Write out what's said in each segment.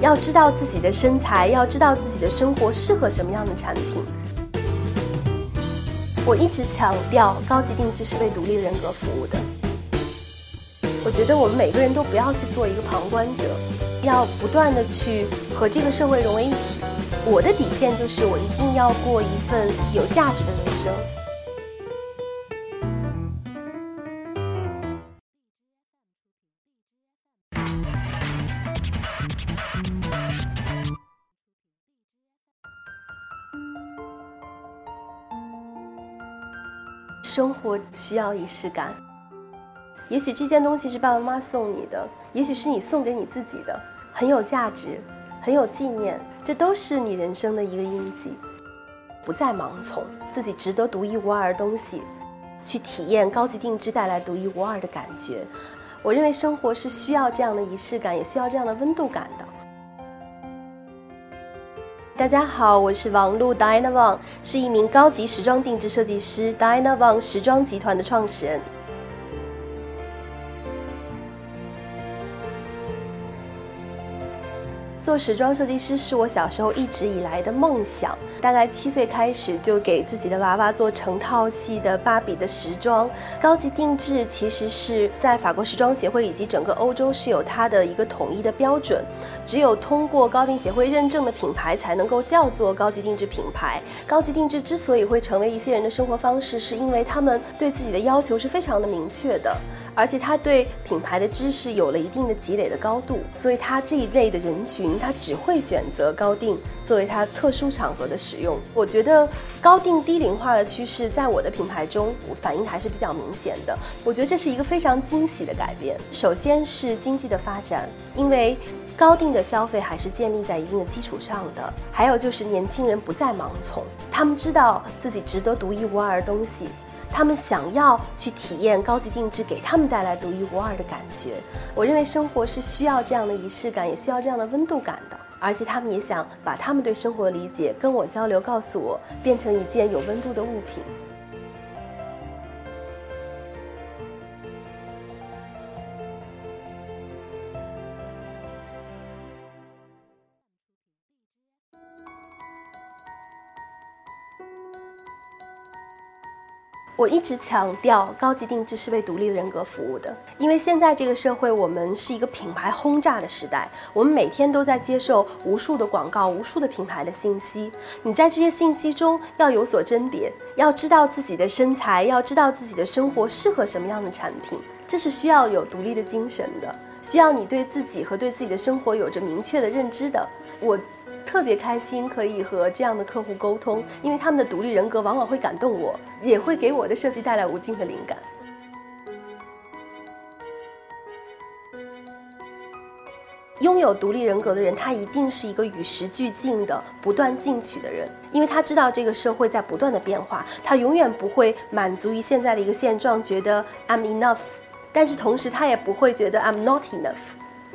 要知道自己的身材，要知道自己的生活适合什么样的产品。我一直强调，高级定制是为独立人格服务的。我觉得我们每个人都不要去做一个旁观者，要不断的去和这个社会融为一体。我的底线就是，我一定要过一份有价值的人生。生活需要仪式感，也许这件东西是爸爸妈妈送你的，也许是你送给你自己的，很有价值，很有纪念，这都是你人生的一个印记。不再盲从自己值得独一无二的东西，去体验高级定制带来独一无二的感觉。我认为生活是需要这样的仪式感，也需要这样的温度感的。大家好，我是王璐 Diana Wang，是一名高级时装定制设计师，Diana Wang 时装集团的创始人。做时装设计师是我小时候一直以来的梦想。大概七岁开始就给自己的娃娃做成套系的芭比的时装。高级定制其实是在法国时装协会以及整个欧洲是有它的一个统一的标准。只有通过高定协会认证的品牌才能够叫做高级定制品牌。高级定制之所以会成为一些人的生活方式，是因为他们对自己的要求是非常的明确的，而且他对品牌的知识有了一定的积累的高度，所以他这一类的人群。他只会选择高定作为他特殊场合的使用。我觉得高定低龄化的趋势在我的品牌中反映还是比较明显的。我觉得这是一个非常惊喜的改变。首先是经济的发展，因为高定的消费还是建立在一定的基础上的。还有就是年轻人不再盲从，他们知道自己值得独一无二的东西。他们想要去体验高级定制给他们带来独一无二的感觉。我认为生活是需要这样的仪式感，也需要这样的温度感的。而且他们也想把他们对生活的理解跟我交流，告诉我，变成一件有温度的物品。我一直强调，高级定制是为独立人格服务的。因为现在这个社会，我们是一个品牌轰炸的时代，我们每天都在接受无数的广告、无数的品牌的信息。你在这些信息中要有所甄别，要知道自己的身材，要知道自己的生活适合什么样的产品，这是需要有独立的精神的，需要你对自己和对自己的生活有着明确的认知的。我。特别开心可以和这样的客户沟通，因为他们的独立人格往往会感动我，也会给我的设计带来无尽的灵感。拥有独立人格的人，他一定是一个与时俱进的、不断进取的人，因为他知道这个社会在不断的变化，他永远不会满足于现在的一个现状，觉得 I'm enough，但是同时他也不会觉得 I'm not enough。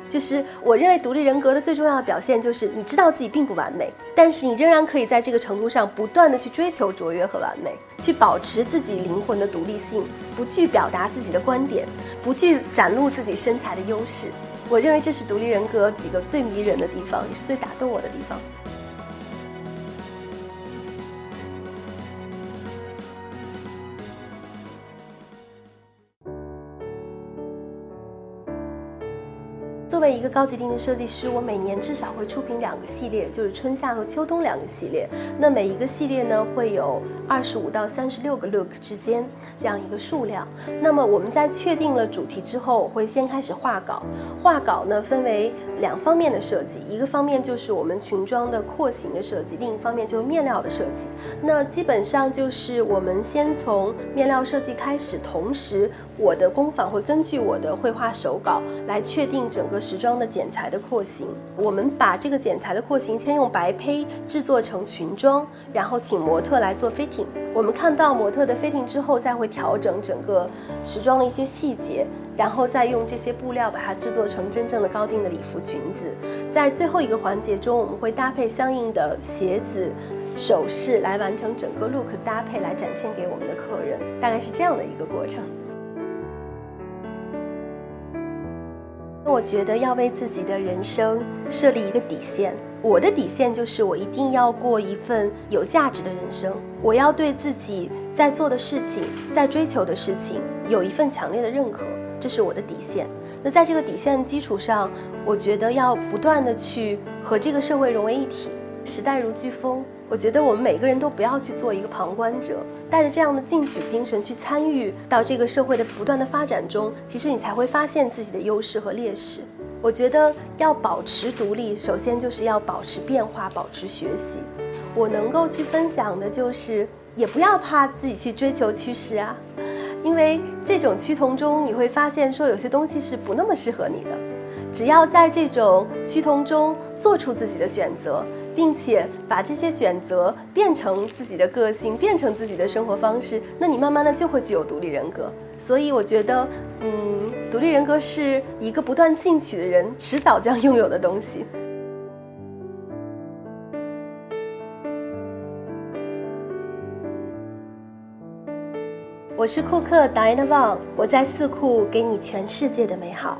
就是我认为独立人格的最重要的表现，就是你知道自己并不完美，但是你仍然可以在这个程度上不断的去追求卓越和完美，去保持自己灵魂的独立性，不去表达自己的观点，不去展露自己身材的优势。我认为这是独立人格几个最迷人的地方，也是最打动我的地方。为一个高级定制设计师，我每年至少会出品两个系列，就是春夏和秋冬两个系列。那每一个系列呢，会有二十五到三十六个 look 之间这样一个数量。那么我们在确定了主题之后，我会先开始画稿。画稿呢分为两方面的设计，一个方面就是我们裙装的廓形的设计，另一方面就是面料的设计。那基本上就是我们先从面料设计开始，同时我的工坊会根据我的绘画手稿来确定整个。时装的剪裁的廓形，我们把这个剪裁的廓形先用白胚制作成裙装，然后请模特来做 fitting。我们看到模特的 fitting 之后，再会调整整个时装的一些细节，然后再用这些布料把它制作成真正的高定的礼服裙子。在最后一个环节中，我们会搭配相应的鞋子、首饰来完成整个 look 搭配，来展现给我们的客人。大概是这样的一个过程。我觉得要为自己的人生设立一个底线。我的底线就是我一定要过一份有价值的人生。我要对自己在做的事情、在追求的事情有一份强烈的认可，这是我的底线。那在这个底线基础上，我觉得要不断的去和这个社会融为一体。时代如飓风，我觉得我们每个人都不要去做一个旁观者，带着这样的进取精神去参与到这个社会的不断的发展中，其实你才会发现自己的优势和劣势。我觉得要保持独立，首先就是要保持变化，保持学习。我能够去分享的就是，也不要怕自己去追求趋势啊，因为这种趋同中，你会发现说有些东西是不那么适合你的。只要在这种趋同中做出自己的选择。并且把这些选择变成自己的个性，变成自己的生活方式，那你慢慢的就会具有独立人格。所以我觉得，嗯，独立人格是一个不断进取的人迟早将拥有的东西。我是库克达 n a 旺，我在四库给你全世界的美好。